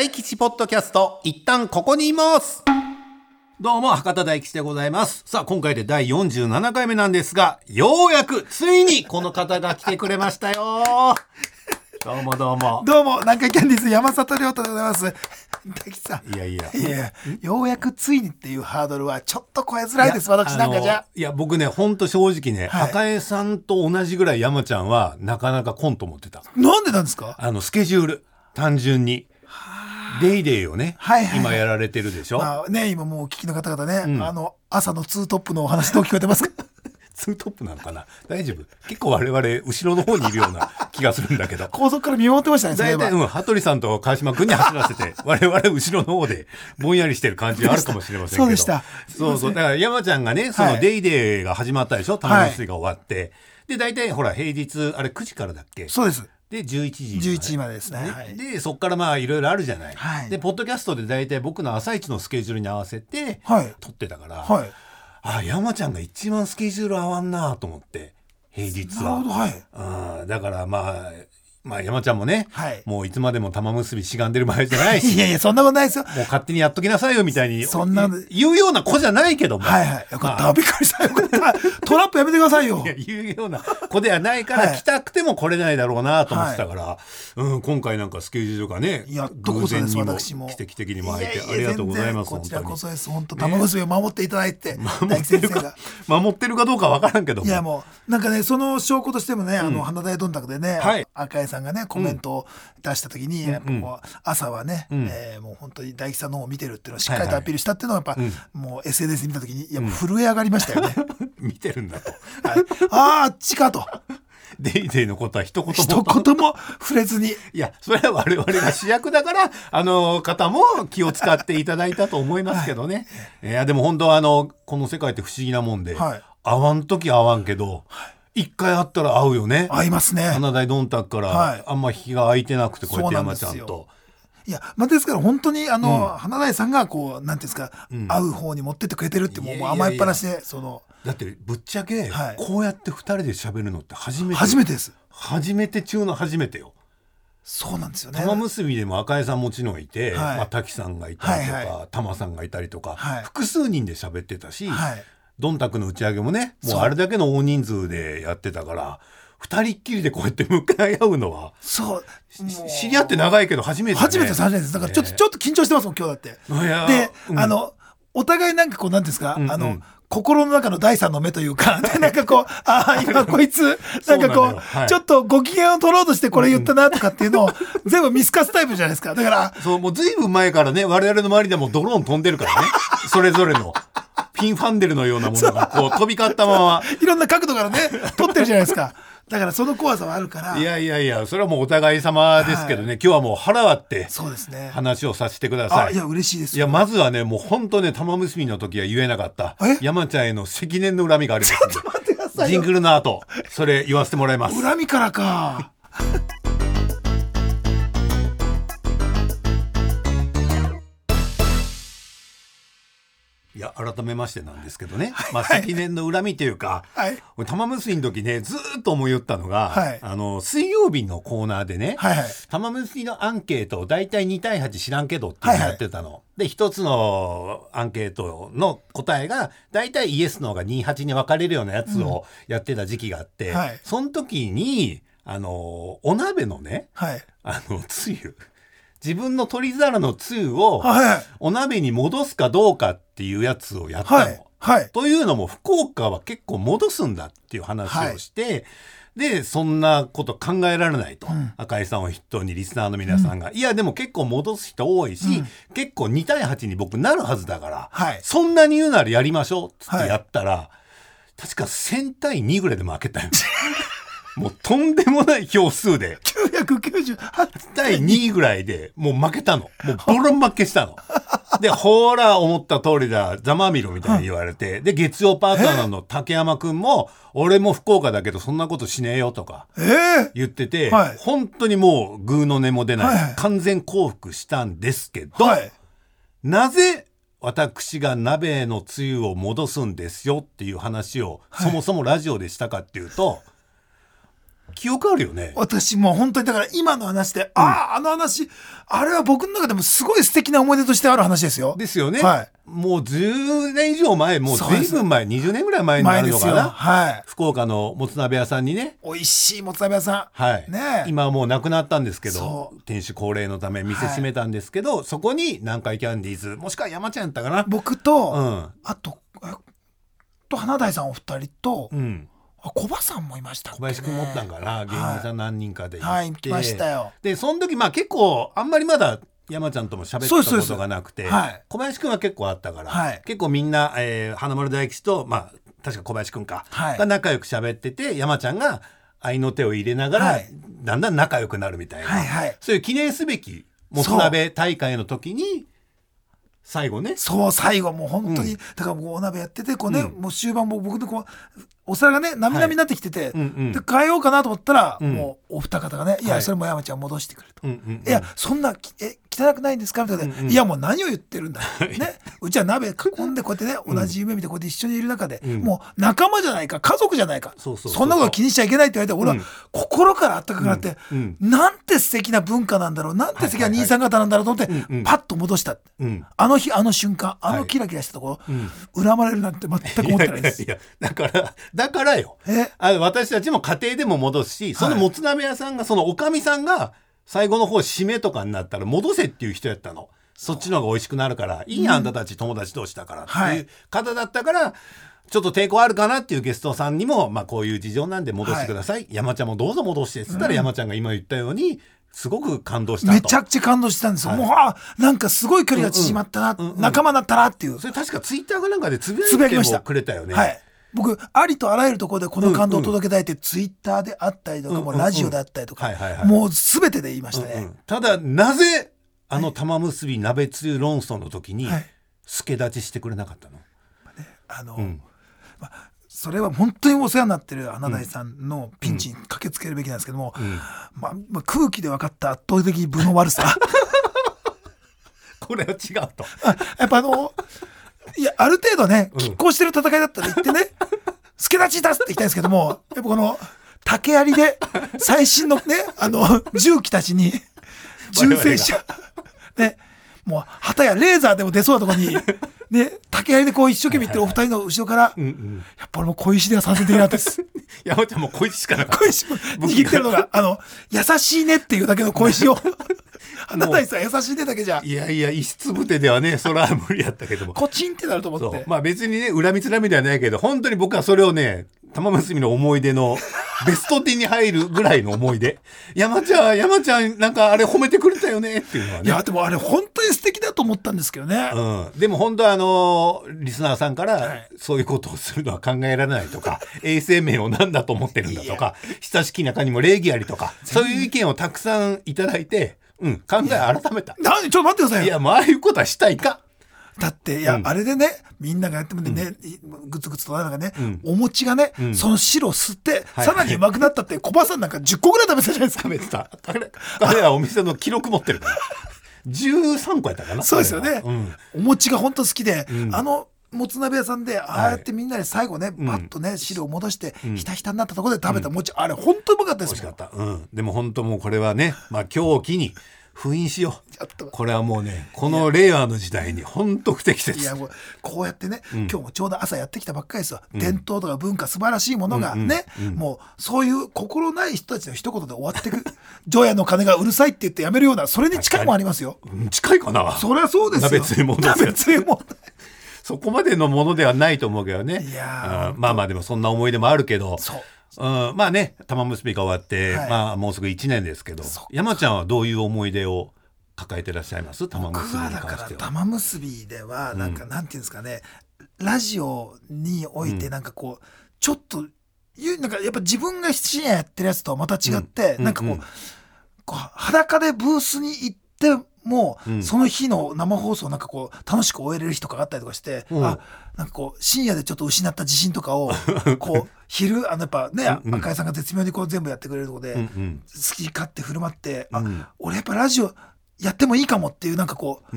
大吉ポッドキャスト、一旦ここにいます。どうも、博多大吉でございます。さあ、今回で第47回目なんですが、ようやく、ついに、この方が来てくれましたよ。どうもどうも。どうも、南海キャンディーズ山里亮太でございます。大吉さん。いやいや。いやようやくついにっていうハードルはちょっと超えづらいです、私なんかじゃ。いや、僕ね、ほんと正直ね、はい赤江さんと同じぐらい山ちゃんは、なかなかコンと思ってた。なんでなんですか？あの、スケジュール、単純に。デイデイをね、はいはいはい今やられてるでしょ？まあね、今もうお聞きの方々ね、うんあの、朝のツートップのお話どう聞こえてますか？ツートップなのかな？大丈夫？結構我々、後ろの方にいるような気がするんだけど。高速から見守ってましたね、大体、は。うん、羽鳥さんと川島君に走らせて、我々後ろの方でぼんやりしてる感じがあるかもしれませんけど。そうでしたそうそう。だから山ちゃんがね、そのはいデイデイが始まったでしょ？玉結びが終わって。で、大体ほら、平日、あれ9時からだっけ？そうです。で、11時。11時までですね。はいで、そっからまあいろいろあるじゃない。はいで、ポッドキャストで大体僕の朝一のスケジュールに合わせて、はい撮ってたから、はい。あ、山ちゃんが一番スケジュール合わんなと思って、平日は。なるほど、はい。うん、だからまあ、まあ山ちゃんもね、はい。もういつまでも玉結びしがんでる場合じゃないし、いやいや、そんなことないですよ。もう勝手にやっときなさいよみたいに。そんな言うような子じゃないけども、はいはい。よかった。まあ。びっくりした。よかった。トラップやめてくださいよ。い。や言うような子ではないから、はい。来たくても来れないだろうなと思ってたから、うん、今回なんかスケジュールがねいやっとこそです私も。奇跡的にも空いていやいやありがとうございますこちらこ本そです。本当玉結びを守っていただいて、当に守ってるか守ってるかどうかわからんけども。いやもうなんかねその証拠としてもね、あの花大どんたくでね、はい。赤井さんがねコメントを出した時に、やっぱこう朝はね、ん。えーもう本当に大吉さんの方を見てるっていうのをしっかりとアピールしたっていうのはやっぱ、はいもう SNS で見た時にいや震え上がりましたよね。見てるんだと。はい、あああっちかと。デイデイのことは一言も。一言も触れずに。いや、それは我々が主役だから、あの方も気を使っていただいたと思いますけどね。い。や、でも本当あの、この世界って不思議なもんで、はい。会わん時会わんけど、一回会ったら会うよね。合いますね。花大どんたくから、はいあんま日が空いてなくて、こうやって山ちゃんと。いや、まあ、ですから本当にあの、花大さんがこうなんていうんですか、会う方に持ってってくれてるってもう甘えっぱなしでそのだって、ぶっちゃけ、はいこうやって二人で喋るのって初めて。初めてです。初めて中の初めてよ。そうなんですよね。玉結びでも赤江さんもちろんいて、はいまあ、滝さんがいたりとか、はいは玉さんがいたりとか、はい複数人で喋ってたし、はいドンタクの打ち上げもねもうあれだけの大人数でやってたから二人っきりでこうやって向かい合うのはそう。知り合って長いけど初めてだね。初めてです初めてです。だからちょっと、ちょっと緊張してますもん今日だって。で、うん。あのお互いなんかこうなんですか、うんうん。あの心の中の第三の目というか、で なんかこう、ああ、今こいつ、なんかこう、よはい。ちょっとご機嫌を取ろうとしてこれ言ったなとかっていうのを、全部見透かすタイプじゃないですか。だから、そうもうずいぶん前からね我々の周りでもドローン飛んでるからね。それぞれのピンファンデルのようなものがこう飛び交ったままいろんな角度からね、撮ってるじゃないですか。だからその怖さはあるから、いやいやいやそれはもうお互い様ですけどね、今日はもう腹割ってそうですね。話をさせてくださあ、いいや、嬉しいですいや、まずはね、もう本当ね、玉結びの時は言えなかったえ？山ちゃんへの積年の恨みがありますんで。待ってくださいよ。ジングルの後、それ言わせてもらいます。恨みからか。いや、改めましてなんですけどね。まあ、積年の恨みというか、はい。俺玉結びの時ね、ずーっと思いよったのが、はいあの、水曜日のコーナーでね、はいはい。玉結びのアンケートを大体2対8知らんけどっていうのをやってたの。で、一つのアンケートの答えが、大体イエスのが28に分かれるようなやつをやってた時期があって、はいその時に、あの、お鍋のね、はい。あの、つゆ、自分の取り皿のつゆをはい。お鍋に戻すかどうかっていうやつをやったの。はい。はい。というのも福岡は結構戻すんだっていう話をして、でそんなこと考えられないと、ん赤井さんを筆頭にリスナーの皆さんが、いやでも結構戻す人多いし、結構2対8に僕なるはずだから、はいそんなに言うならやりましょうっつってやったら、確か1000対2ぐらいで負けたよ。もうとんでもない票数で。998対2ぐらいでもう負けたの。もうボロ負けしたの。で、ほら、思った通りだ、ざまみろみたいに言われて、で、月曜パートナーの竹山くんも、俺も福岡だけどそんなことしねえよとかえ？え言ってて、はい本当にもうグーの音も出ないはい完全降伏したんですけど、はい。なぜ私が鍋のつゆを戻すんですよっていう話を、そもそもラジオでしたかっていうと、記憶あるよね。私もう本当にだから今の話で、ああ、あの話、あれは僕の中でもすごい素敵な思い出としてある話ですよ。ですよね。はいもう10年以上前、もう随分前、20年ぐらい前にな。るのかな？はい。福岡のもつ鍋屋さんにね。美味しいもつ鍋屋さん。はい。ねえ今はもうなくなったんですけどそ、店主高齢のため店閉めたんですけど、そこに南海キャンディーズ、もしくは山ちゃんやったかな？僕と、うん。あと、えと花大さんお二人と、うん。さんもいましたね小林くん持ったんかな、芸人さん何人かで行って、はい。来ましたよ。でその時まあ結構あんまりまだ山ちゃんとも喋ったことがなくて、はい。小林くんは結構あったから、はい。結構みんな、えー花丸大吉とまあ確か小林くんか、はい。が仲良く喋ってて山ちゃんが愛の手を入れながら、はい。だんだん仲良くなるみたいな、はいはい。そういう記念すべきもつ鍋大会の時に最後ね。そう最後もう本当に、うん。だからもうお鍋やっててこうね、うん。もう終盤も僕のこうお皿がねなみなみになってきてて、うんうん。で変えようかなと思ったら、うん。もうお二方がね「いや、はい。それも山ちゃん戻してくる」と。うんうんうん。いやそんなきえ汚くないんですかみたいな、うんうん。いやもう何を言ってるんだ、ね、うちは鍋囲んでこうやってね同じ夢見てこうやって一緒にいる中で、うん。もう仲間じゃないか家族じゃないかそうそうそうそう。んなこと気にしちゃいけないって言われて俺はうん心からあったかくなって、うんなんて素敵な文化なんだろうなんて素敵な兄さん方なんだろうと思って、うんうん。パッと戻した、うん。あの日あの瞬間あはい。のキラキラしたところ、うん。恨まれるなんて全く思ってないです。いやだからだからよ。え？あの私たちも家庭でも戻すしそのもつ鍋屋さんがそのおかみさんが最後の方締めとかになったら戻せっていう人やったの。そっちの方が美味しくなるからいいやん。あんたたち友達同士だからってはい。いう方だったからちょっと抵抗あるかなっていうゲストさんにも、まあ、こういう事情なんで戻してください、山ちゃんもどうぞ戻してっつったら、山ちゃんが今言ったようにすごく感動したと。めちゃくちゃ感動してたんですよ。はい。もうあなんかすごい距離が縮まったな、うんうん仲間だったなっていう。それ確かツイッターかなんかでつぶやきました。やいてもくれたよね。はい。僕ありとあらゆるところでこの感動を届けたいって、ツイッターであったりとか、もうラジオであったりとか、はいはいはい。もうすべてで言いましたね。うんうん。ただなぜあの玉結び鍋つゆ論争の時にはい。助立ちしてくれなかったの、あの、うんそれは本当にお世話になってる花大さんのピンチに駆けつけるべきなんですけども、ん。まあまあ、空気で分かった圧倒的分の悪さ。これは違うと。あやっぱあのいやある程度ねうん。拮抗してる戦いだったら言ってね助立ち出すっていきたいんですけどもやっぱこの竹槍で最新のねあの重機たちに銃声車ねもう旗やレーザーでも出そうなとこにね竹槍でこう一生懸命いってるお二人の後ろからうんうん、やっぱ俺も小石では参戦的なったです。山ちゃんもうこいつしかなかった小石を握ってるのが、あの、優しいねっていうだけの小石を。花大さん優しいねだけじゃ、いやいや石つぶてではねそれは無理やったけども。コチンってなると思って。まあ別にね恨みつらみではないけど本当に僕はそれをね玉結びの思い出の ベスト10に入るぐらいの思い出。山ちゃん山ちゃんなんかあれ褒めてくれたよねっていうのはいねや、でもあれ本当に素敵だと思ったんですけどね。うん、でも本当はあのリスナーさんから、はい。そういうことをするのは考えられないとか 衛生面を何だと思ってるんだとか親しき中にも礼儀ありとかそういう意見をたくさんいただいて、うん、考え改めた。なんでちょっと待ってくださいよ。いやもうああいうことはしたいか？だって、いや、うんあれでね、みんながやってもね、いぐつぐつとなんかね、んお餅がね、んその汁を吸って、はいさらにうまくなったって、小葉さんなんか10個ぐらい食べてたじゃないですか。食べてた。彼彼はお店の記録持ってるから。13個やったかな？そうですよね。うんお餅が本当好きで、んあのもつ鍋屋さんでああやってみんなで最後ね、ん。バッとね汁を戻して、ひたひたになったところで食べた。餅、あれ本当にうまかったですもん美味しかった。うん。でも本当もうこれはね、まあ今日を機に封印しよう。これはもうね、この令和の時代に本当不適切。いやもうこうやってね、今日もちょうど朝やってきたばっかりですよ、伝統とか文化素晴らしいものがね、もうそういう心ない人たちの一言で終わってく。除夜の鐘がうるさいって言ってやめるようなそれに近いもんありますよ。うん近いかな。そりゃそうですよ。鍋つゆ戻すやつ鍋つゆもそこまでのものではないと思うけどね。いやー。うん。まあまあでもそんな思い出もあるけど。そう。うん、まあね玉結びが終わって、はい。まあもうすぐ1年ですけど。山ちゃんはどういう思い出を抱えてらっしゃいます？玉僕結びには。だから関しては。玉結びではなんか、なんていうんですかね。ラジオにおいてなんかこう、ちょっとなんかやっぱ自分が深夜やってるやつとはまた違って、うん。なんかこう,、うんこう裸でブースに行っても、うん。その日の生放送なんかこう楽しく終えれる日とかがあったりとかして、うん。あなんかこう深夜でちょっと失った自信とかを こう昼あのやっぱね、うんうん。赤井さんが絶妙にこう全部やってくれるとこで、好き勝手振る舞って、あうん。俺やっぱラジオやってもいいかもっていうなんかこうそ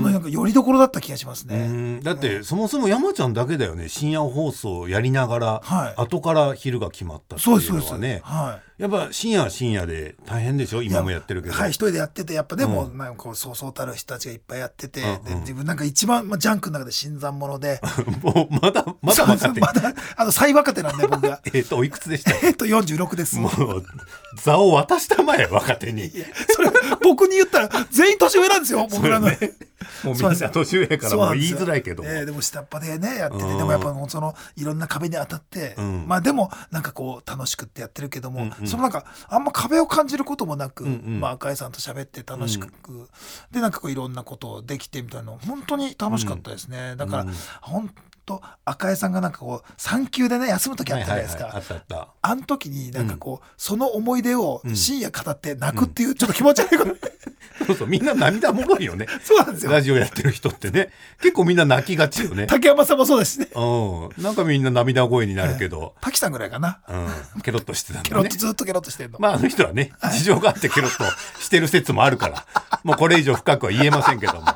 のなんかよりどころだった気がしますうね。ん。だってそもそも山ちゃんだけだよね。深夜放送やりながら、はい。後から昼が決まったっていそうのはね。はやっぱ深夜は深夜で大変でしょ？い。今もやってるけど、はい一人でやっててやっぱでも、うなんかそうそうたる人たちがいっぱいやってて、うんうん。で自分なんか一番、まあ、ジャンクの中で新参者で。もうまだまだ若手まだあの最若手なんで僕が。えっとおいくつでした？えっと46です。もう座を渡したまえ若手に。それ僕に言ったら全員年上なんですよ僕らの。ねもうみんな年上からもう言いづらいけど。もえーでも下っ端でねやってて、うん。でもやっぱそのいろんな壁に当たって、うん。まあでもなんかこう楽しくってやってるけども、うんうん。そのなんかあんま壁を感じることもなく、うんうん。まあ赤井さんと喋って楽しく、でなんかこういろんなことをできてみたいなの本当に楽しかったですね、だから、うん。本当赤井さんがなんかこう産休でね休む時あったじゃないですか、はいはいはい、あったあっあの時になんかこう、その思い出をうん。深夜語って泣くっていうちょっと気持ち悪いこと、たそうそうみんな涙もろいよね。そうなんですよ。ラジオやってる人ってね。結構みんな泣きがちよね。竹山さんもそうですしね。うん。なんかみんな涙声になるけど、滝さんぐらいかな。うん、ケロッとしてたんだね。ケロッとずっとケロッとしてるの、まああの人はね事情があってケロッとしてる説もあるから。もうこれ以上深くは言えませんけども。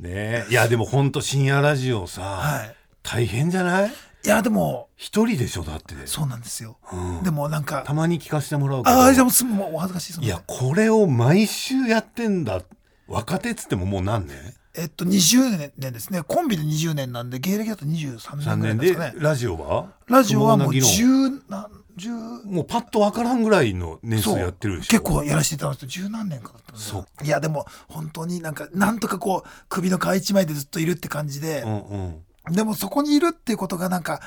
ね。えいやでもほんと深夜ラジオさ、はい大変じゃない？いやでも一人でしょだって。そうなんですよ、うん。でもなんかたまに聞かせてもらうけど。ああじゃあもうもうお恥ずかしいいやこれを毎週やってんだ若手っつってももう何年えっと20年ですね。コンビで20年なんで芸歴だと23 3年ぐらい年ですでかね。ラジオは？ラジオはもう不毛な議論十何十もうパッとわからんぐらいの年数やってるでしょ。結構やらせていただいて十何年かだったそいやでも本当になんかなんとかこう首の皮一枚でずっといるって感じでう、んうんでもそこにいるっていうことがなんか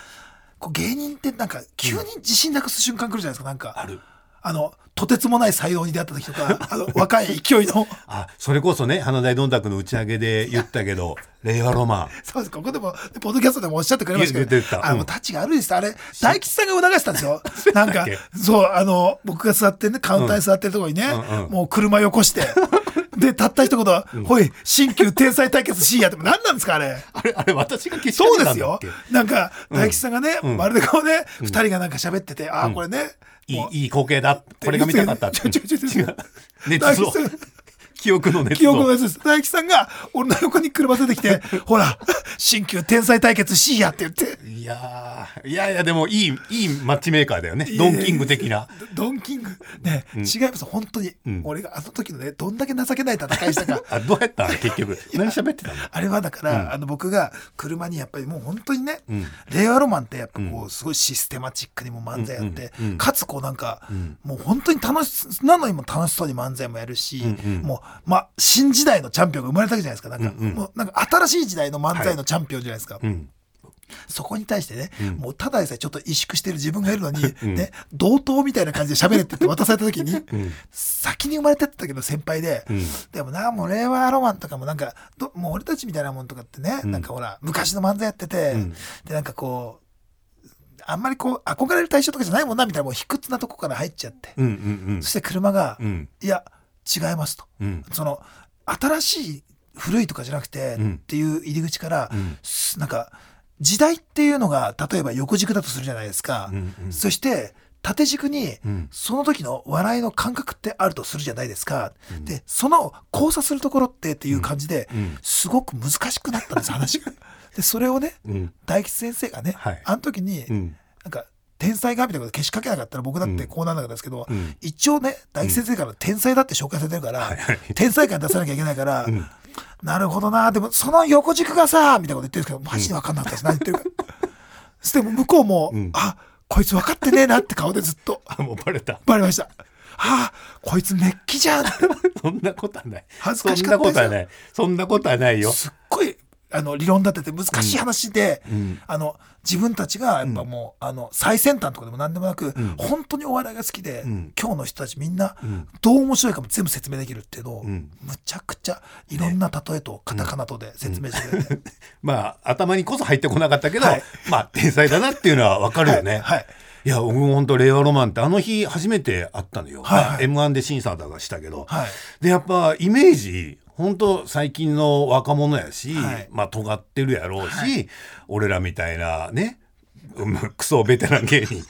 こう芸人ってなんか急に自信なくす瞬間来るじゃないですかなんか。ある。あのとてつもない才能に出会った時とか あの若い勢いの。あそれこそね花大どんたくの打ち上げで言ったけど 令和ロマン。そうです。ここでもポッドキャストでもおっしゃってくれましたけどあのタッチが悪いです。あれ大吉さんが促したんですよ。なんかそうあの僕が座ってねカウンターに座ってるところにね、もう車よこしてでたった一言は「ほい新旧天才対決深夜」って何なんですかあれ。あれあれ私が消しそうですよ。なんか大吉さんがね、うん。まるでこうね二、人がなんか喋っててああこれね、いいいい光景だ。これが見たかったって。ちょちょちょちょ。違う。熱を。大吉さん記憶の熱記憶のをやつです。大吉さんが、俺の横に車出てきて、ほら、新旧天才対決しいやって言って、いやーいやいやでもいいいいマッチメーカーだよね。ドンキング的な。ドドンキング。ね、違います。本当に、うん。俺があの時のね、どんだけ情けない戦いしたか。あどうやった？ん結局。何喋ってたの？あれはだから、うん。あの僕が車にやっぱりもう本当にね、うん。令和ロマンってやっぱこううすごいシステマチックにも漫才やって、うんうんうん。かつこうなんか、うん。もう本当に楽しなのにも楽しそうに漫才もやるし、うんうん。もうまあ新時代のチャンピオンが生まれたわけじゃないですか。なんか,、うんうん。もうなんか新しい時代の漫才のチャンピオンじゃないですか、うん。そこに対してね、うん。もうただでさえちょっと萎縮してる自分がいるのに、うん。ね同等みたいな感じで喋れってて渡された時に、うん。先に生まれてったけど先輩で、うん。でもなもう令和ロマンとかもなんかどもう俺たちみたいなもんとかってね、うん。なんかほら昔の漫才やってて、うん。でなんかこうあんまりこう憧れる対象とかじゃないもんなみたいなもう卑屈なとこから入っちゃって、うんうん。そして車が、うん。いや違いますと。うん。その新しい古いとかじゃなくて、うん。っていう入り口から、うん。すなんか時代っていうのが例えば横軸だとするじゃないですか、うんうん。そして縦軸にうん。その時の笑いの感覚ってあるとするじゃないですか、うん。でその交差するところってっていう感じで、うん。すごく難しくなったんです話が。でそれをねうん。大吉先生がね、はい。あの時に、うん。なんか天才がみたいなこと消しかけなかったら僕だってこうなんなかったですけど、うん。一応ね大吉先生から天才だって紹介されてるから、はいはい。天才感出さなきゃいけないから、うん。なるほどなでもその横軸がさみたいなこと言ってるんですけどマジで分かんなかったです、何言ってるか。そしてもう向こうも、うん。あこいつ分かってねえなって顔でずっと。あ もうバレた。バレました。ああこいつメッキじゃん そんなことはない。恥ずかしそんかったですよ。なことはない。そんなことはないよ。すっごいあの理論立てて難しい話で、うん。あの自分たちがやっぱもう、あの最先端とかでも何でもなく、ん。本当にお笑いが好きで、うん。今日の人たちみんなうん。どう面白いかも全部説明できるっていうのを、うん。むちゃくちゃいろんな例えとカタカナとで説明してくれて、まあ頭にこそ入ってこなかったけど、はい。まあ天才だなっていうのはわかるよね。はい。はい。いや僕も本当令和ロマンってあの日初めて会ったのよ。はい。はい。まあ M1 で審査だがしたけど、はい。でやっぱイメージ本当最近の若者やし、はい。まあ尖ってるやろうし、は俺らみたいなねうんクソベテラン芸人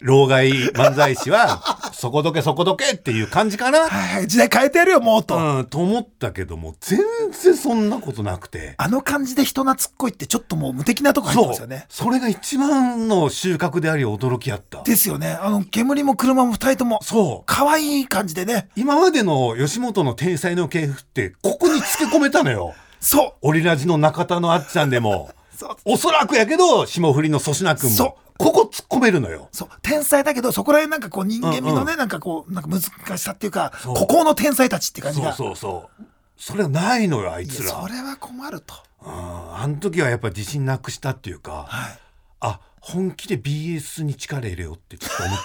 老害漫才師は、そこどけそこどけっていう感じかな。はいはい、時代変えてやるよ、もうと。うん、と思ったけども、全然そんなことなくて。あの感じで人懐っこいってちょっともう無敵なとこ入ってますよね。。それが一番の収穫であり驚きやった。ですよね。あの、煙も車も二人とも、そう。可愛い感じでね。今までの吉本の天才の系譜って、ここにつけ込めたのよ。そう。オリラジの中田のあっちゃんでも。そう。おそらくやけど、霜降りの粗品君も。ここ突っ込めるのよ。そう。天才だけど、そこら辺なんかこう人間味のね、うんなんかこう、なんか難しさっていうか、孤高の天才たちって感じが。そうそうそう。それがないのよ、あいいつら。やそれは困ると。うんあの時はやっぱ自信なくしたっていうか、はい。あ、本気で BS に力入れようってちょっと思っ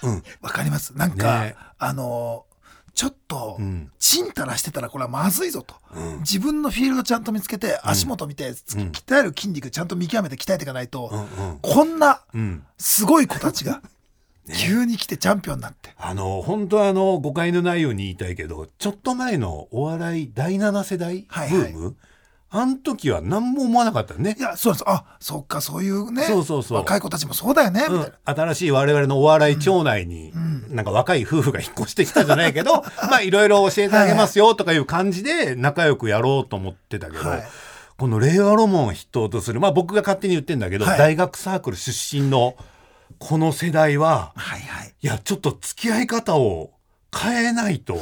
た。うん。わかります。なんか、ねあのーちょっとうん、ちんたらしてたらこれはまずいぞと。うん自分のフィールドちゃんと見つけて、足元見て、鍛える筋肉ちゃんと見極めて鍛えていかないと、うんこんなうん。すごい子たちが、急に来てチャンピオンになって。あの、本当はあの、誤解のないように言いたいけど、ちょっと前のお笑い第7世代ブはいはいーム、あの時は何も思わなかったねい。や、そうです。あ、そっか、そういうね。そうそうそう若い子たちもそうだよね、みうんたいな。、新しい我々のお笑い町内に、なんか若い夫婦が引っ越してきたじゃないけど、まあいろいろ教えてあげますよとかいう感じで仲良くやろうと思ってたけど、はいこの令和ロマンを筆頭とする、まあ僕が勝手に言ってんだけど、はい大学サークル出身のこの世代は、はいはい。いや、ちょっと付き合い方を変えないと、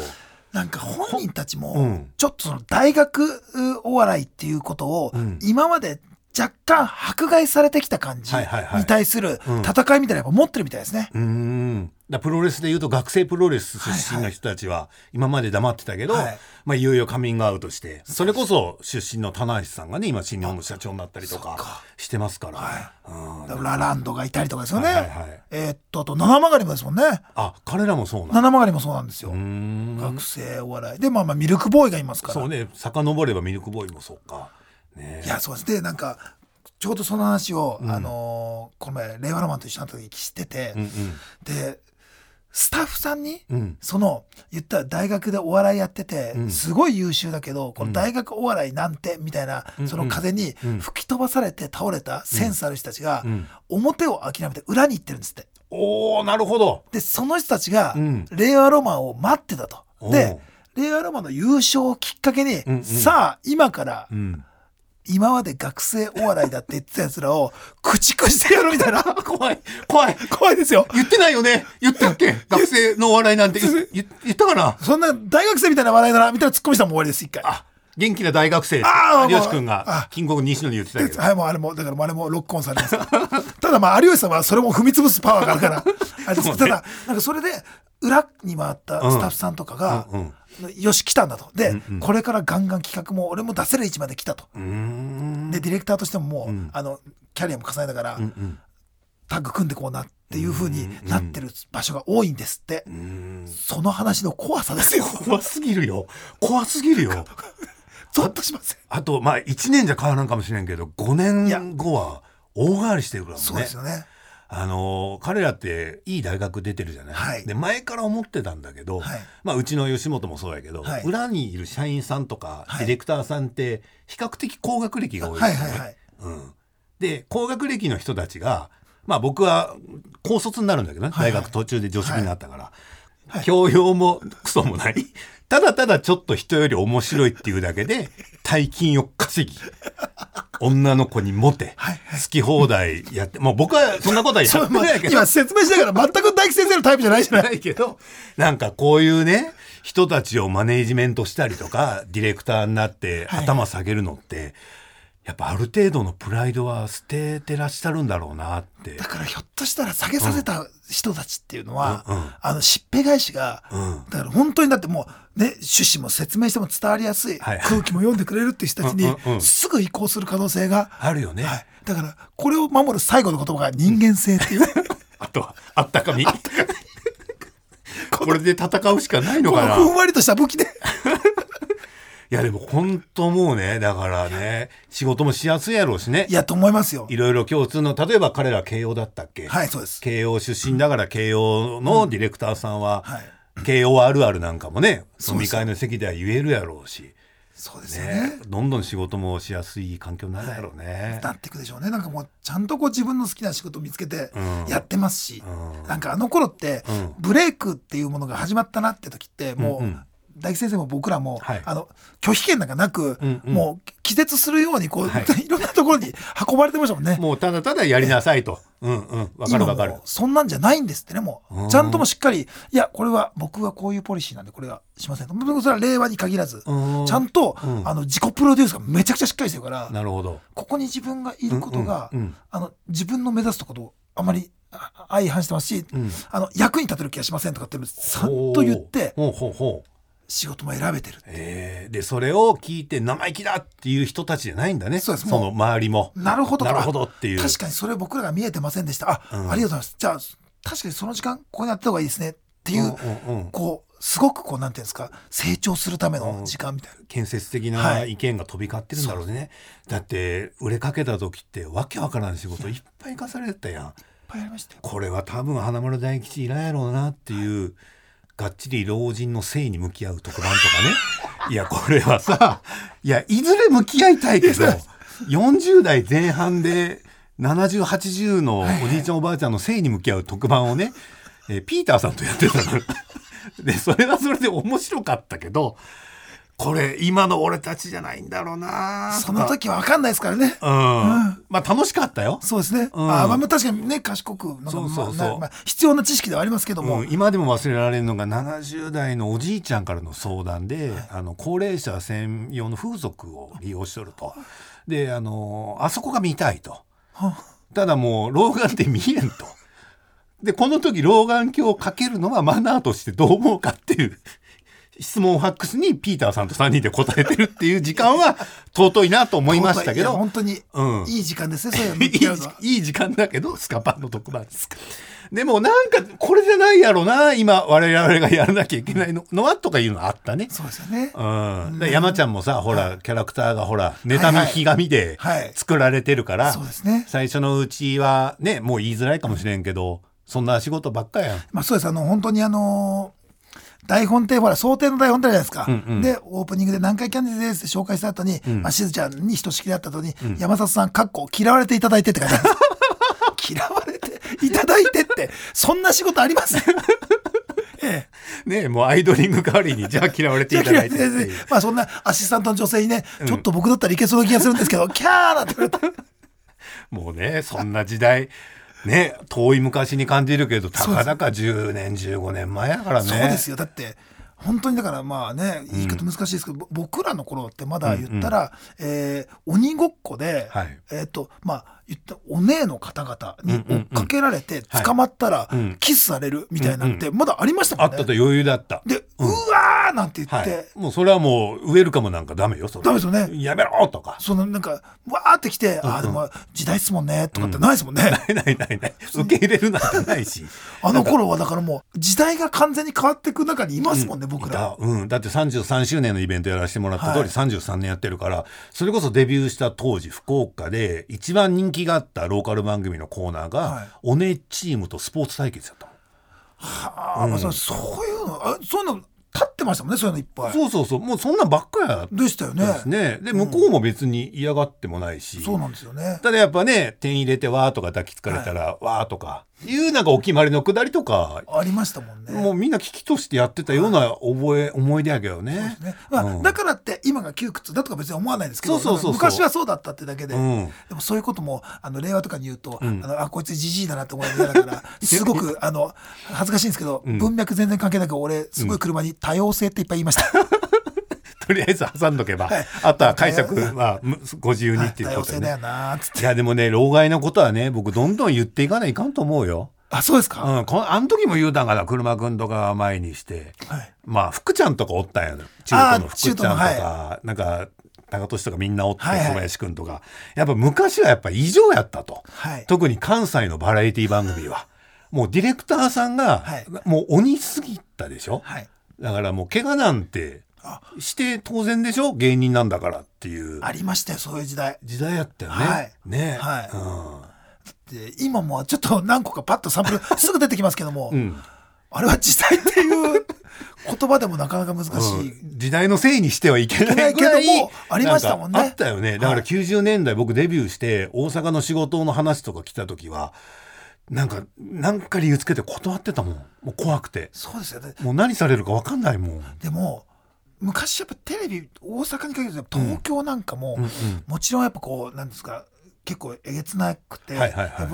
なんか本人たちも、うんちょっとその大学うお笑いっていうことを、うん今まで若干迫害されてきた感じに対するうん戦いみたいなのやっぱ持ってるみたいですね。うーん。だプロレスで言うと学生プロレス出身の人たちは今まで黙ってたけど、はいまあいよいよカミングアウトして、それこそ出身の棚橋さんがね、今新日本の社長になったりとかしてますから。はうんラランドがいたりとかですよね。はいはいはいえーっと、あと、七曲りもですもんね。あ、彼らもそうなんだ。七曲りもそうなんですよ。学生お笑い。で、まあまあ、ミルクボーイがいますから。そうね、遡ればミルクボーイもそうか。ねいや、そうです。で、なんか、ちょうどその話を、あのーこの前、令和ロマンと一緒になった時知ってて、うんで、スタッフさんに、うん。うん。その言ったら大学でお笑いやってて、うん。すごい優秀だけどこの大学お笑いなんてみたいな、うんその風にうん。吹き飛ばされて倒れたセンスある人たちが、うん。表を諦めて裏に行ってるんですって。おー、なるほど。でその人たちがうん。令和ロマンを待ってたと、で令和ロマンの優勝をきっかけに、さあ今からうん。今まで学生お笑いだって言ってたやつらを駆逐してやるみたいな 怖い、怖い。怖いですよ言ってないよね。言ったっけ？学生のお笑いなんて言ったかな？そんな大学生みたいな笑いだなみたいなツッコミしたらもう終わりです一回あ、元気な大学生。あー有吉くんが、キングオブ西野に言ってたけど。はい、もうあれも、だからあれもロックオンされます。ただまあ、有吉さんはそれも踏み潰すパワーがあるから。あれねただ、なんかそれで、裏に回ったスタッフさんとかが、うんうんよし、来たんだと。で、うんうんこれからガンガン企画も俺も出せる位置まで来たと。で、ディレクターとしてももう、うんあの、キャリアも重ねながら、うんうんタッグ組んでこうなっていう風になってる場所が多いんですって。うーんその話の怖さですよ。怖すぎるよ。怖すぎるよ。ゾッとしません。あと、まあ、1年じゃ変わらんかもしれんけど、5年後は大変わりしてるからね。そうですよね。あのー彼らっていい大学出てるじゃない、はい。で前から思ってたんだけど、はい。まあ、うちの吉本もそうやけど、はい。裏にいる社員さんとかはい。ディレクターさんって比較的高学歴が多いですよね。はいはいはい。うん、で高学歴の人たちが、まあ、僕は高卒になるんだけどね、はいはい。大学途中で助手になったから、はい。教養もクソもないただただちょっと人より面白いっていうだけで大金を稼ぎ女の子にモテ、はい好き放題やってもう僕はそんなことはやってないけど。今説明しながら全く大吉先生のタイプじゃないじゃない。けど、なんかこういうね、人たちをマネージメントしたりとか、ディレクターになってはい。頭下げるのって、やっぱある程度のプライドは捨ててらっしゃるんだろうなって。だ。からひょっとしたら下げさせた人たちっていうのは、うんうん。あのしっぺ返しが、うん。だから本当にだってもうね趣旨も説明しても伝わりやすい、はい空気も読んでくれるっていう人たちにすぐ移行する可能性が、あるよね。はい、だからこれを守る最後の言葉が人間性っていう。あとは、あったかみ。これで戦うしかないのこかな。ふんわりとした武器でやでも本当もうね、だからね、仕事もしやすいやろうしね。い。やと思いますよ。いろいろ共通の、例えば彼ら慶応だったっけ？はいそうです。慶応出身だから慶応のディレクターさんは、はい。慶応あるあるなんかもね飲み会の席では言えるやろうし。そうですよね。ね。どんどん仕事もしやすい環境になるだろうね。なっていくでしょうね。なんかもうちゃんとこう自分の好きな仕事を見つけてうん。やってますし、うん。なんかあの頃ってうん。ブレイクっていうものが始まったなって時ってもう、うんうん大吉先生も僕らも、はいあの拒否権なんかなく、うんうんもう気絶するようにこう、はい い、ろんなところに運ばれてましたもんね。もうただただやりなさいと。うんうん。わかるわかる。そんなんじゃないんですってねもうちゃんともしっかりいやこれは僕はこういうポリシーなんでこれはしませんとそれは令和に限らず、うんちゃんと、うんあの自己プロデュースがめちゃくちゃしっかりしてるからなるほど。ここに自分がいることが、うんうんうんあの自分の目指すところとあまりあ相反してますし、うんあの役に立てる気がしませんとかっていうのをちゃんと言ってほうほうほう。仕事も選べてるえー。でそれを聞いて生意気だっていう人たちじゃないんだね。そうです。もうの周りも。なるほどとなるほどっていう。確かにそれ僕らが見えてませんでした。あ、うんありがとうございます。じゃあ確かにその時間ここにやった方がいいですね。っていう、うんうんうん。こうすごくこうなんていうんですか成長するための時間みたいな、建設的はない。意見が飛び交ってるんだろうね、だって売れかけた時ってわけわからん仕事いっぱい課されてたやん。いっぱいありましたよ。これは多分花丸大吉いらんやろうなっていうがっちり老人の性に向き合う特番とかね。いやこれは。さいやいずれ向き合いたいけど40代前半で7080のおじいちゃんおばあちゃんの性に向き合う特番をね、えーピーターさんとやってたの。よ。でそれはそれで面白かったけどこれ今の俺たちじゃないんだろうなその時は分かんないですからね。うん、まあ楽しかったよ。そうですね、うん。あまあまあ確かにね賢くそうそうそう。まあ必要な知識ではありますけども、うん、今でも忘れられるのが70代のおじいちゃんからの相談で、あの高齢者専用の風俗を利用しとると。であのあそこが見たいと。はただもう老眼って見えんと。でこの時老眼鏡をかけるのはマナーとしてどう思うかっていう質問ファックスにピーターさんと3人で答えてるっていう時間は 尊いなと思いましたけど。本当にうん。いい時間ですね、そういうの。いい。いい時間だけどスカパンの特番ですか。でもなんかこれじゃないやろな今我々がやらなきゃいけないののはとかいうのあったね。そうですよね。うん、で山ちゃんもさほら、キャラクターがほら妬みひがみではい。作られてるから、そうですね。最初のうちはねもう言いづらいかもしれんけどそんな仕事ばっかやん。まあそうです。あの、本当にあのー台本ってほら想定の台本ってあるじゃないですか、うんうん。でオープニングで南海キャンディーズですって紹介した後に、ん。まあ、しずちゃんにひとしきりあった後に、山里さんかっこ嫌われていただいてって書いてある嫌われていただいてって。そんな仕事あります？ええ。ねもうアイドリング代わりにじゃあ嫌われていただいて まあそんなアシスタントの女性にね、ちょっと僕だったらいけそうな気がするんですけど、キャーなんて言われて。もうねそんな時代ね遠い昔に感じるけどたかだか10年15年前やからね。そうですよ。だって、本当にだからまあね、言い方難しいですけど、ぼ僕らの頃ってまだ言ったら、えー鬼ごっこで、はい。えっ、と、まあ、言ったお姉の方々にうんうんうん。追っかけられてはい。捕まったらうん。キスされるみたいなんてまだありましたもんね。あったと余裕だった。で、うわーなんて言はい。って、、もうそれはもうウェルカムなんかダメよそれ。ダメですよね。やめろとか。そのなんか、わーってきて、ああ、でも時代っすもんね、とかってないですもんね。ないないないない。受け入れるなんてないし。あの頃はだからもう時代が完全に変わっていく中にいますもんね、僕ら。いた。うん、だって33周年のイベントやらせてもらった通りはい。33年やってるから、それこそデビューした当時福岡で一番人気があったローカル番組のコーナーが、はい。おねチームとスポーツ対決だったのはあ、うそういうの、あそういうの立ってましたもんね、そういうのいっぱい。そうそうそうもうそんなんばっかやでしたよね。ですねで向こうも別に嫌がってもないし、そうなんですよね。ただやっぱね点入れてわーとか抱きつかれたら、わーとかいうなんかお決まりのくだりとか、ありましたもんね。もうみんな危機としてやってたような覚え、思い出やけどね。ね。まあうん。だからって今が窮屈だとか別に思わないですけどそうそうそうそう。昔はそうだったってだけで、うん。でもそういうこともあの令和とかに言うと、ん。あのあこいつじじいだなって思いながら すごくあの恥ずかしいんですけど、ん。文脈全然関係なく俺すごい車に多様性っていっぱい言いました。とりあえず挟んどけば、はいあとは解釈はむご自由にっていう多ことでね。いやでもね老害のことはね僕どんどん言っていかないかんと思うよ。あそうですか？うん、こあの時も言うたんかな車くんとか前にしてはい。まあ福ちゃんとかおったんやの中途の福ちゃんと中途のか、なんか高俊とかみんなおって、はいはい小林くんとかやっぱ昔はやっぱ異常やったと。はい。特に関西のバラエティ番組はもうディレクターさんが、はいもう鬼すぎたでしょ、はい。だからもう怪我なんてあして当然でしょ？芸人なんだからっていう。ありましたよそういう時代。時代やったよね。はい。ね、はい。で今もちょっと何個かパッとサンプル すぐ出てきますけども、うん、うん、あれは時代っていう言言葉でもなかなか難しい、うん。時代のせいにしてはいけないけどもありましたもんね。あったよね。だからはい90年代僕デビューして大阪の仕事の話とか来た時はなんかなんか理由つけて断ってたもん。もう怖くて。そうですよね。もう何されるか分かんないもん。でも昔やっぱテレビ大阪に限らず東京なんかも、うんうん。もちろんやっぱこうなんですか結構えげつなくて、はいはいはい。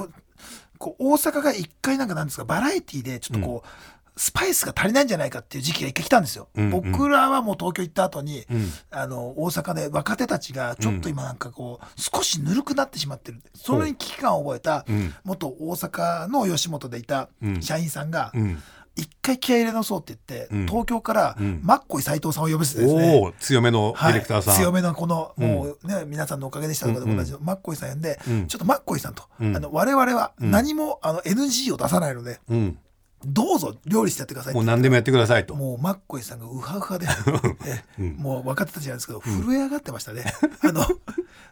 こう大阪が一回なんかなんですかバラエティーでちょっとこう、スパイスが足りないんじゃないかっていう時期が一回来たんですよ、うんうん。僕らはもう東京行った後に、うん。あの大阪で若手たちがちょっと今なんかこう、少しぬるくなってしまってる。それに危機感を覚えた、うん。元大阪の吉本でいたうん。社員さんが、うん一回気合い入れ直そうって言って、うん。東京からうん。マッコイ斎藤さんを呼び捨てですね、おお強めのディレクターさん、はい、強めのこの、もうね皆さんのおかげでしたとかでも同じの、マッコイさん呼んで、うん。ちょっとマッコイさんと、うん。あの我々は何も、あの NG を出さないのでうん、どうぞ料理してやってくださいってもう何でもやってくださいと。もうマッコイさんがウハウハで、えうん。もう若手たちなんですけど震え上がってましたね、あの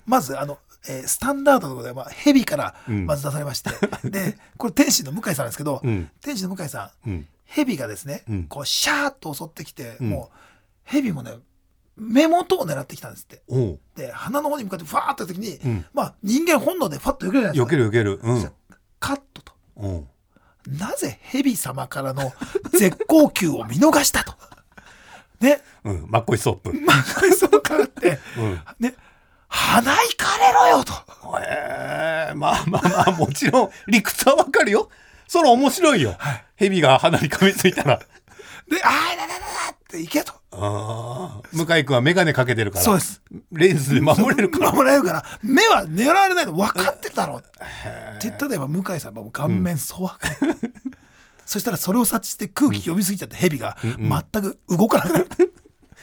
まずあの、えースタンダードのところで、まあ、ヘビからうん。まず出されまして、でこれ天使の向井さんですけど、うん。天使の向井さんうん。ヘビがですね、うん。こうシャーッと襲ってきて、うん。もうヘビもね目元を狙ってきたんですって。で鼻の方に向かってファーって時に、うん。まあ人間本能でファッと避けるじゃないですか。避ける避ける。うん。カットと。なぜヘビ様からの 絶好球を見逃したと。ね。うん。マッコイストップ。まあそうかって。うん。ね鼻いかれろよと。ええまあまあまあもちろん理屈はわかるよ。それ面白いよ、蛇が鼻に噛みついたら。であーだだだだって行けと。ああ向井君は眼鏡かけてるから。そうです。レンズで守れるから。守られるから。目は狙われないの分かってたろ。って言ったら向井さんはもう顔面粗悪、そしたらそれを察知して空気読みすぎちゃってヘビが全く動かなくなる、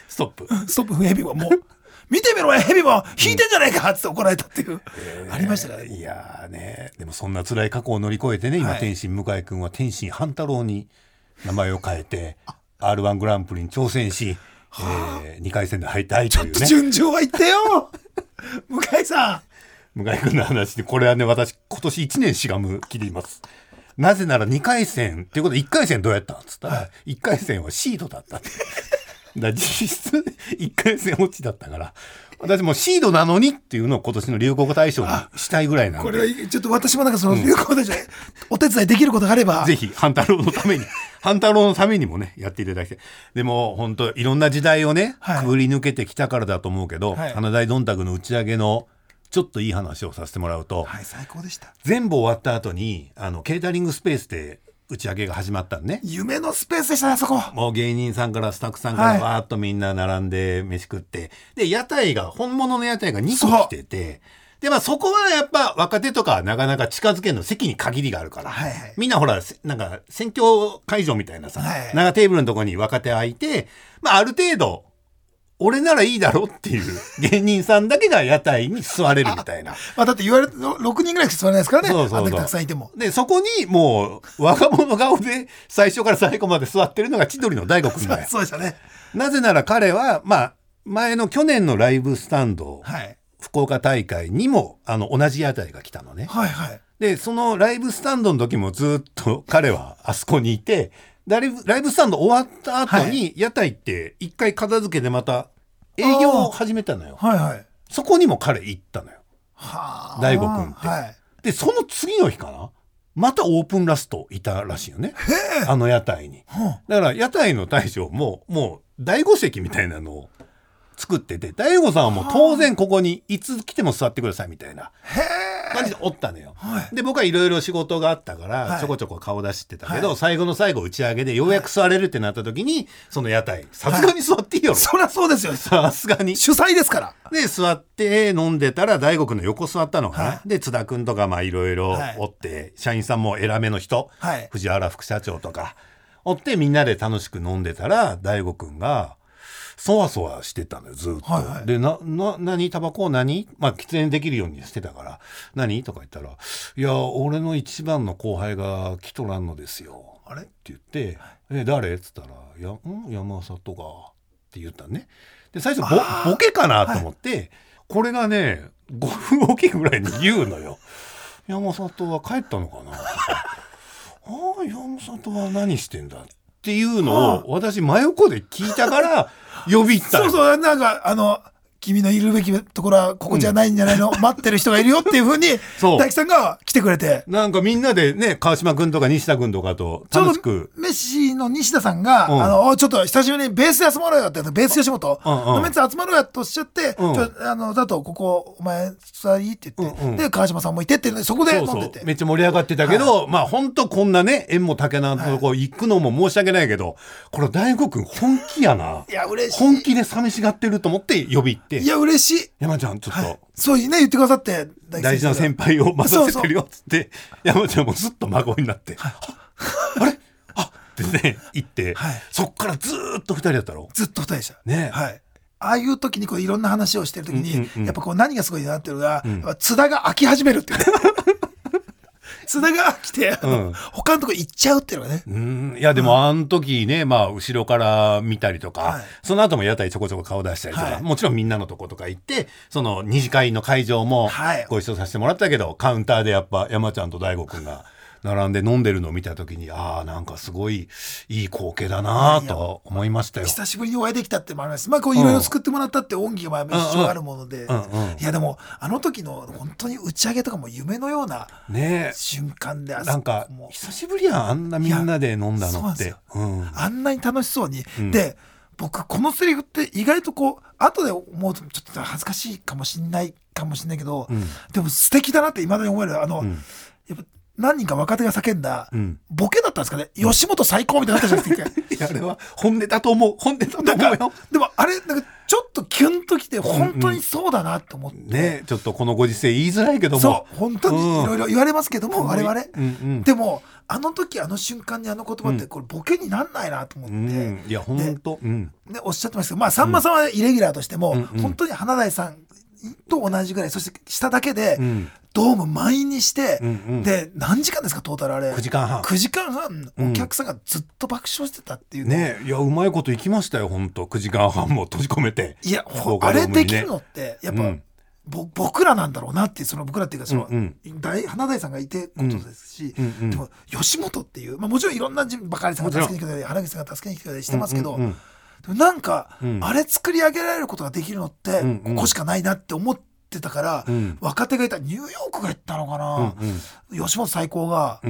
ストップ。ストップ。ヘビはもう見てみろよヘビも引いてんじゃないかって怒られたっていう、ありましたから。ねいやーね。でもそんな辛い過去を乗り越えてね今、はい。天心向井君は天心半太郎に名前を変えて r 1グランプリに挑戦し、え2回戦で敗退というね。順調は言ってよ。向井さん。向井君の話でこれはね私今年1年しがむ気でいます。なぜなら2回戦っていうことで1回戦どうやったんっつったら、1回戦はシードだったってだ実質1回戦落ちだったから私もうシードなのにっていうのを今年の流行語大賞にしたいぐらいなんで。これはちょっと私もなんかその流行でじゃお手伝いできることがあれば。ぜひ、半太郎のために、半太郎のためにもね、やっていただきたい。でも、本当いろんな時代をね、はい。くぐり抜けてきたからだと思うけど、はい。花大どんたくの打ち上げの、ちょっといい話をさせてもらうと、はい最高でした。全部終わった後に、あの、ケータリングスペースで打ち上げが始まったのね。夢のスペースでしたねあそこ。もう芸人さんからスタッフさんかはい。らわーっとみんな並んで飯食って、で、屋台が、本物の屋台が2個来てて、で、まあそこはやっぱ若手とかはなかなか近づけるの席に限りがあるから、はいはい。みんなほら、せなんか選挙会場みたいなさ、はい長テーブルのとこに若手空いて、まあある程度、俺ならいいだろっていう芸人さんだけが屋台に座れるみたいな。まあだって言われて6人ぐらいしか座れないですからねそうそうそうたくさんいてもで、そこにもう若者顔で最初から最後まで座ってるのが千鳥の大悟くんだよ。そうでしたねなぜなら彼は、まあ、前の去年のライブスタンド、はい福岡大会にも、あの、同じ屋台が来たのね。はいはいで、そのライブスタンドの時もずっと彼はあそこにいて、ライブライブスタンド終わった後に、屋台って一回片付けてまた営業を始めたのよ。はいはい。そこにも彼行ったのよ。はあ。大悟くんって。はい。で、その次の日かな？またオープンラストいたらしいよね。あの屋台に。だから屋台の大将も、もう大悟席みたいなのを作ってて、大悟さんはもう当然ここにいつ来ても座ってくださいみたいな感じでおったのよ。はい。で、僕はいろいろ仕事があったから、はい。ちょこちょこ顔出してたけど、はい。最後の最後打ち上げでようやく座れるってなった時に、その屋台、さすがに座っていいよ。そりゃそうですよ。さすがに。主催ですから。で、座って飲んでたら、大悟くんの横座ったのかな。はい。で、津田くんとか、まあ、いろいろはい。おって、社員さんも偉めの人、はい。藤原副社長とか、おって、みんなで楽しく飲んでたら、大悟くんが、そわそわしてたのよ、ずっと。はいはい。で、な、な、何タバコ何？まあ、喫煙できるようにしてたから、何？とか言ったら、いや、俺の一番の後輩が来とらんのですよ。あれ？って言って「え誰?」っつったら「やん？山里が」って言ったのね。で最初ボボケかなと思って、これがね5分おきぐらいに言うのよ「山里は帰ったのかな?」ああ山里は何してんだ?」っていうのを私真横で聞いたから呼び行ったそうそう、なんか、あの、君のいるべきところはここじゃないんじゃないの、待ってる人がいるよっていうふうに、大吉さんが来てくれて、なんかみんなでね川島君とか西田君とかと楽しく。メッシの西田さんが、うん。あの、おちょっと久しぶりにベースで集まろうよってベース吉本うんうん。のメンツ集まろうよとおっしゃって、うんちょあの、だとここ、お前、座りって言って、うんうん。で、川島さんもいてって、そこで飲んでて。うめっちゃ盛り上がってたけど、まあ本当こんなね縁も竹なとこ行くのも申し訳ないけど、これ大悟君本気やな。いや、嬉しい。本気で寂しがってると思って呼び行って。いや、嬉しい。山ちゃんちょっと、はい。そうね、言ってくださって、大事な先輩を待たせてるよっつって。山ちゃんもずっと孫になって「ああれ？あってね行って、はい。そっからずーっと二人だったろ？ずっと二人でした。ね。はい。ああいう時にこういろんな話をしてる時に、うんうんうんやっぱこう何がすごいなっていうのが、津田が飽き始めるっていうね。津田が飽きて、あのうん。他のとこ行っちゃうっていうのがね。うん。いやでもあの時ね、まあ後ろから見たりとか、はい。その後も屋台ちょこちょこ顔出したりとか、はい。もちろんみんなのとことか行ってその二次会の会場もはい。ご一緒させてもらったけど、カウンターでやっぱ山ちゃんと大悟くんが並んで飲んでるのを見た時にああなんかすごいいい光景だなと思いましたよ。久しぶりにお会いできたってのもあります。まあこういろいろ作ってもらったって恩義がまあ一生あるもので。うんうんいやでも、あの時の本当に打ち上げとかも夢のようなね瞬間で、あえそこなんか久しぶりやんあんなみんなで飲んだのって。うんあんなに楽しそうに。うんで、僕、このセリフって意外とこう、後で思うとちょっと恥ずかしいかもしんないかもしんないけど、うんでも素敵だなって未だに思える。あの、うんやっぱ何人か若手が叫んだ、うん。ボケだったんですかね。吉本最高みたいになったじゃないですか。いやあれは本音だと思う。本音だと思うよ。でもあれ、なんかちょっとキュンときて、本当にそうだなって思って。ねちょっとこのご時世言いづらいけども。そう、本当にいろいろ言われますけども、我々。うんうん。でも、あの時あの瞬間にあの言葉って、これボケになんないなと思って、うん、いや本当、うん、ね、おっしゃってましたけど、まあ、さんまさんはイレギュラーとしても、うんうん。本当に花大さんと同じぐらい、そしてしただけで、うん。ドーム満員にして、うんうん。で、何時間ですか、トータルあれ？9時間半。9時間半、うん。お客さんがずっと爆笑してたっていう。ね。いやうまいこといきましたよ本当。9時間半も閉じ込めて。いや、福ほあれできるのって、やっぱ、うん。ぼ僕らなんだろうなってその僕らっていうか、その、うん大花大さんがいてことですし、うん。うんうんでも、吉本っていう、まあもちろんいろんな人、バカリさんが助けに来てくれたり、花口さんが助けに来てくれたりしてますけど、うんうんうんなんか、うん。あれ作り上げられることができるのって、ここしかないなって思ってたから、うん。若手がいた、ニューヨークが言ったのかな、うん吉本最高が、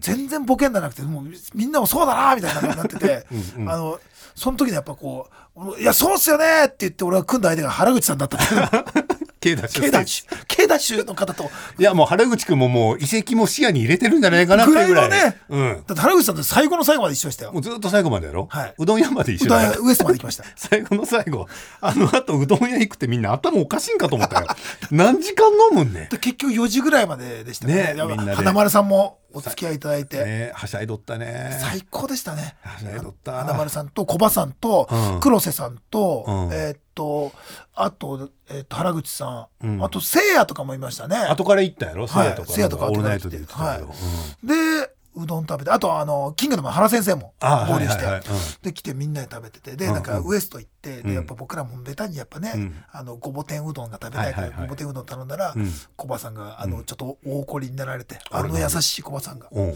全然ボケんじゃなくて、もうみんなもそうだなみたいな感じになってて、あの、その時にやっぱこう、いや、そうっすよねって言って、俺が組んだ相手が原口さんだったって。K ダッシュ。K ダッシュ、K ダッシュの方と、いやもう原口くんももう移籍も視野に入れてるんじゃないかなってぐらい。ぐらいのね。うん。だって原口さんって最後の最後まで一緒でしたよ。もうずっと最後までやろ、はい。うどん屋まで一緒だよ。うどん屋ウエストまで行きました。最後の最後。あの後うどん屋行くってみんな頭おかしいんかと思ったよ。何時間飲むんねで結局4時ぐらいまででしたね。ねみんなで花丸さんもお付き合いいただいて、ねはしゃいどったね。最高でしたね。はしゃいどった。花丸さんと小葉さんとうん。黒瀬さんと、うん。えーっと、あと、えーっと、原口さん、うん。あと、せいやとかもいましたね。後から行ったやろ？せいやとかせいやとかオールナイトで言ってたけど、はい。うん。で、うどん食べて、あと、あの、キングダムの原先生もあ合流して、はい。はいはいうん。で、来てみんなで食べてて、で、うんなんかウエスト行って、うん。で、やっぱ僕らもベタにやっぱね、うん。あの、ごぼ天うどんが食べたいから、はいはいはい。ごぼ天うどん頼んだら、うん。コバさんが、あの、うん。ちょっと大怒りになられて、あの優しいコバさんが、うん。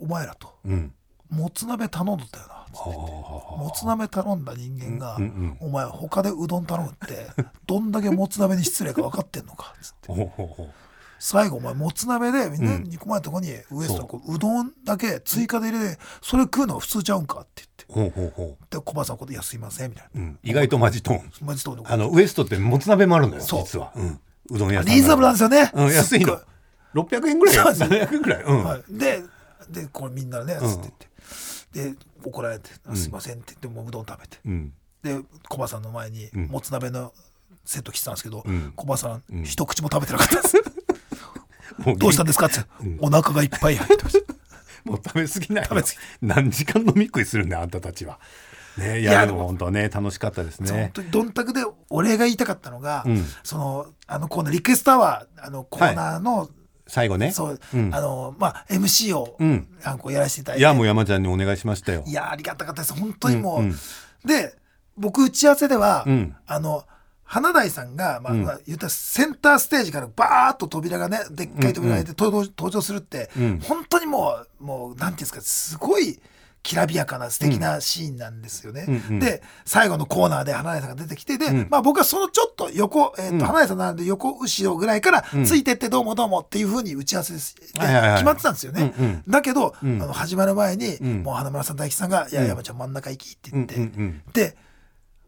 お前らと、うん。もつ鍋頼んだったよな。つって。もつ鍋頼んだ人間が、うんうんお前他でうどん頼むって、どんだけもつ鍋に失礼か分かってんのか。つって。最後お前もつ鍋でみんなうん。煮込まれたとこにウエストのこううどんだけ追加で入れてそれ食うのが普通ちゃうんかって言って。で小林さんのこと「いやすいません」みたいうな。うん、意外とマジトーン。マジとあのウエストってもつ鍋もあるのよ実は、うん、うどん屋さんがリーズナブルなんですよね、うん、安いの。すっ600円ぐらい。そうです。700円ぐらい、うん。はい、ででこれみんなねつって言って、で怒られて「ん。すいません」って言ってもううどん食べて。うん、で小林さんの前にうん。もつ鍋のセット来てたんですけど、うん。小林さん、うん。一口も食べてなかったです。どうしたんですかって、うん。お腹がいっぱい入ってました。もう食べ過ぎないよ。食べ過ぎ。何時間飲み食いするんだよあんたたちは。ねいいややでも本当ね楽しかったですね。当にどんたくで俺が言いたかったのが、うん。そのあのコーナーリクエストアワーあのコーナーの、最後ね。そう、うん。あのまあ MC を、うん。やらせていただいいてやもう山ちゃんにお願いしましたよ。いやありがたかったです。本当にもう、うんうん。で僕打ち合わせでは、うん。あの花大さんが、まあ言ったらセンターステージからバーッと扉がねでっかい扉が開いて登場登場するって、うん。本当にもうもうなんていうんですかすごいきらびやかな素敵なシーンなんですよね。うんうん。で最後のコーナーで花江さんが出てきてで、うん。まあ、僕はそのちょっと横、えーとうん。花江さんなんで横後ろぐらいからうんついてってどうもどうもっていうふうに打ち合わせですではいはいはい。決まってたんですよね。うんうんだけど、うん。あの始まる前に、うん。もう花村さん大吉さんが「いやうん。山ちゃん真ん中行き」ってうん言って、で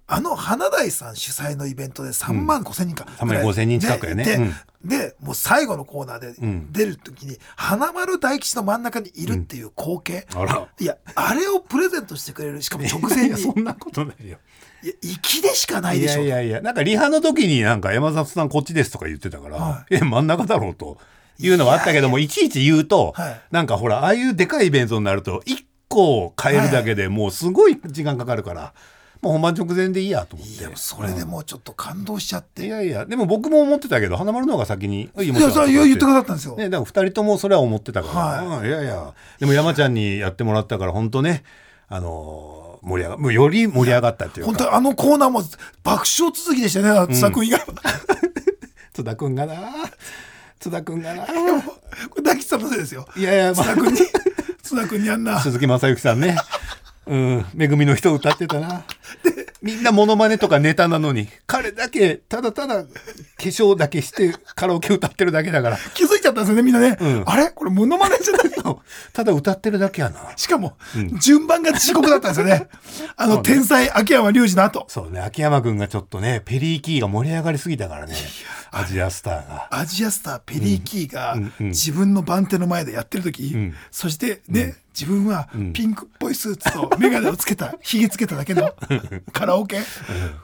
あの花大さん主催のイベントで3万5千人か、3万5千人近くやね。でうん。でもう最後のコーナーでうん。出る時に花丸大吉の真ん中にいるっていう光景、あら。いやあれをプレゼントしてくれるしかも直前に。いやそんなことないよ。いや粋でしかないいでしょ。やいやいや。なんかリハの時になんか山里さんこっちですとか言ってたから、はえ真ん中だろうと。いうのはあったけどもいちいち言うと、はい。なんかほらああいうでかいイベントになると1個変えるだけでもうすごい時間かかるから、もう本番直前でいいやと思って。いやそれでもうちょっと感動しちゃって、いやいやでも僕も思ってたけど花丸の方が先に「いいいやそれ言ってくださったんですよ、ね、だから2人ともそれは思ってたから、はうんいやいや。でも山ちゃんにやってもらったから本当ねあのー盛り上がもうより盛り上がったっていうか。本当にあのコーナーも爆笑続きでしたよね津田君以外は、津田君がな。津田君がな。これ大吉さんのせいですよ。いやいや、まあ。津田君に。津田君にあんな。鈴木雅之さんね。うん、めぐみの人歌ってたな。みんなモノマネとかネタなのに、彼だけ、ただただ化粧だけしてカラオケ歌ってるだけだから、気づいちゃったんですよねみんなね、うん。あれ？これモノマネじゃない？ただ歌ってるだけやな。しかも、順番が地獄だったんですよね。あの、ね。天才秋山隆二の後。そうね、秋山くんがちょっとね、ペリーキーが盛り上がりすぎたからね、アジアスターが。アジアスターペリー・キーがうん。うん。自分の番手の前でやってる時、ん。そしてね、自分はん。ピンクっぽいスーツと眼鏡をつけた ひげつけただけの カラオケ？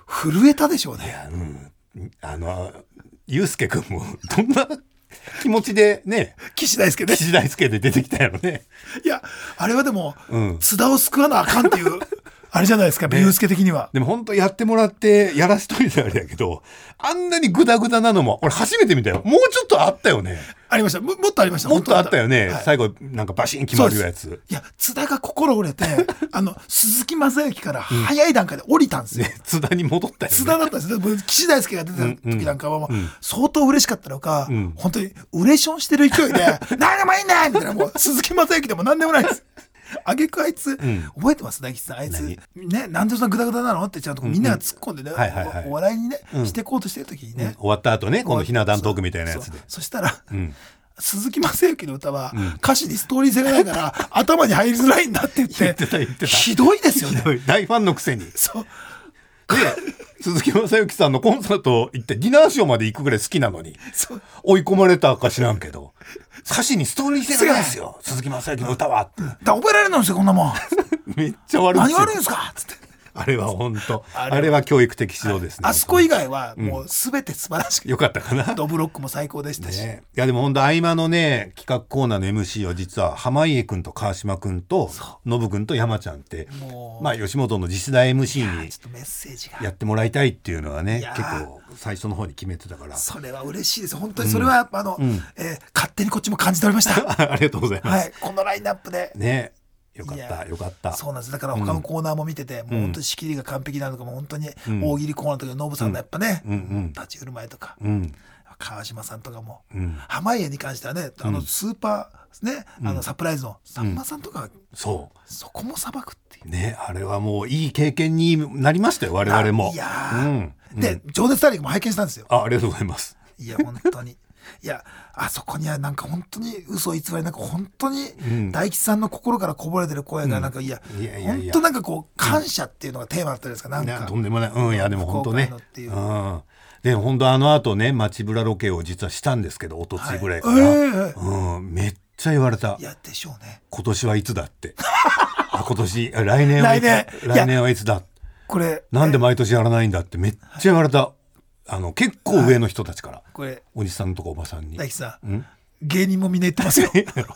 震えたでしょうね。うん、あの、ゆうすけくんも、どんな気持ちでね、岸大輔ね。岸大輔で出てきたやろね。いやあれはでも、うん。津田を救わなあかんっていうあれじゃないですかね祐介的にはでも本当やってもらってやらしといてあれやけど、あんなにグダグダなのも、俺初めて見たよ。もうちょっとあったよね。ありましたももっとありましたもっとあったよね。はい最後、なんかバシン決まるやつ。いや津田が心折れて あの鈴木雅之から早い段階で降りたんですよ、ね、津田に戻ったよね。津田だったんですよ。で岸大輔が出てた時なんかはもううん相当嬉しかったのか、ん本当にウレションしてる勢いで「何でもいいんだ!」みたいなもう鈴木雅之でも何でもないです。あげくあいつ、ん。覚えてます？大吉さん。あいつねなんでそんなグダグダなの？ってちゃんとみんなが突っ込んでね、おお笑いにね、うん。していこうとしてる時にね、終わった後ね、今度ひな壇トークみたいなやつで。そしたら、うん。鈴木雅之の歌は、歌詞にストーリー性がないから頭に入りづらいんだって言って。言ってた言ってた。ひどいですよね。大ファンのくせに。で、そう鈴木雅之さんのコンサート行ってディナーショーまで行くぐらい好きなのに、追い込まれたか知らんけど、歌詞にストーリー性がないですよ。鈴木雅之の歌はって。だ覚えられないんですよこんなもん めっちゃ悪い何が悪いんですかつってあれは本当あれは。教育的指導ですね。あそこ以外はもう全て素晴らしく、よかったかな。ドブロックも最高でしたし、ね、いやでも本当合間のね企画コーナーの MC を実は濱家君と川島君とノブ君と山ちゃんってまあ吉本の次世代 MC にやってもらいたいっていうのはね結構最初の方に決めてたから。それは嬉しいです。本当にそれは、あの、ん。えー勝手にこっちも感じておりました。ありがとうございます、はい。このラインナップで。ねよかったよかった。そうなんです。だから他のコーナーも見てて、もう本当に仕切りが完璧なのかも本当にん。大喜利コーナーとかノブさんのやっぱね、うんうん立ち振る舞いとか、うん。川島さんとかも、うん。濱家に関してはねあのスーパーね、あのサプライズのさんまさんとか、そそこもさばくっていう。うねあれはもういい経験になりましたよ我々も。いやで「情熱大陸」も拝見したんですよ。あありがとうございます。いや本当にいやあそこにはなんか本当に嘘偽りなく本当にん大吉さんの心からこぼれてる声がなんか、いやいやいやいや本当なんかこう感謝っていうのがテーマだったじゃないですかなんかとんでもない。うん、いや、でも本当ね。ううん。で、本当あの後ね、街ブラロケを実はしたんですけど、一昨日ぐらいから。はいえうん、めっちゃ言われたい。やでしょうね今年はいつだって。あ、今年、あ来年はいつ来年はいつだ。これなんで毎年やらないんだってめっちゃ言われた。あの、結構上の人たちから。これおじさんとかおばさんに。大吉さん、うん？芸人もみんな言ってますよ だか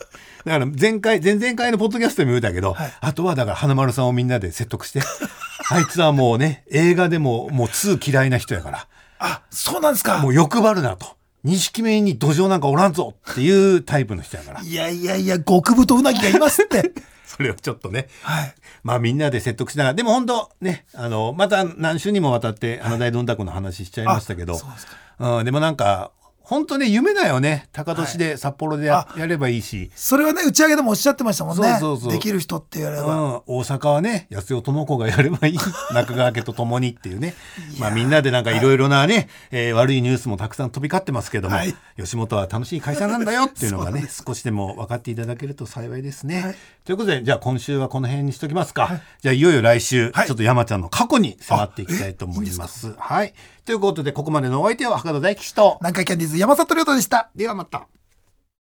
ら前回、前々回のポッドキャストでも言うたけど、はいあとはだから花丸さんをみんなで説得して、あいつはもうね、映画でももう2嫌いな人やから、あそうなんですかもう欲張るなと。錦目に土壌なんかおらんぞっていうタイプの人やから。いやいやいや極太うなぎがいますって それをちょっとね、はい。まあみんなで説得しながら、でも本当ね、あの、また何週にもわたって、あの大どんたくの話しちゃいましたけど、あそうでうん、でもなんか、本当ね夢だよね。高年で札幌でや,、やればいいし、それはね打ち上げでもおっしゃってましたもんね。そうそうそう。できる人って言われれば、うん、大阪はね安代智子がやればいい。中川家と共にっていうね。まあみんなでなんかいろいろなね、えー悪いニュースもたくさん飛び交ってますけども、はい。吉本は楽しい会社なんだよっていうのがね少しでも分かっていただけると幸いですね。はい。ということでじゃあ今週はこの辺にしときますか、じゃあいよいよ来週、はい。ちょっと山ちゃんの過去に迫っていきたいと思います。はいということでここまでのお相手は博多大吉と南海キャンディーズ山里亮太でしたではまた。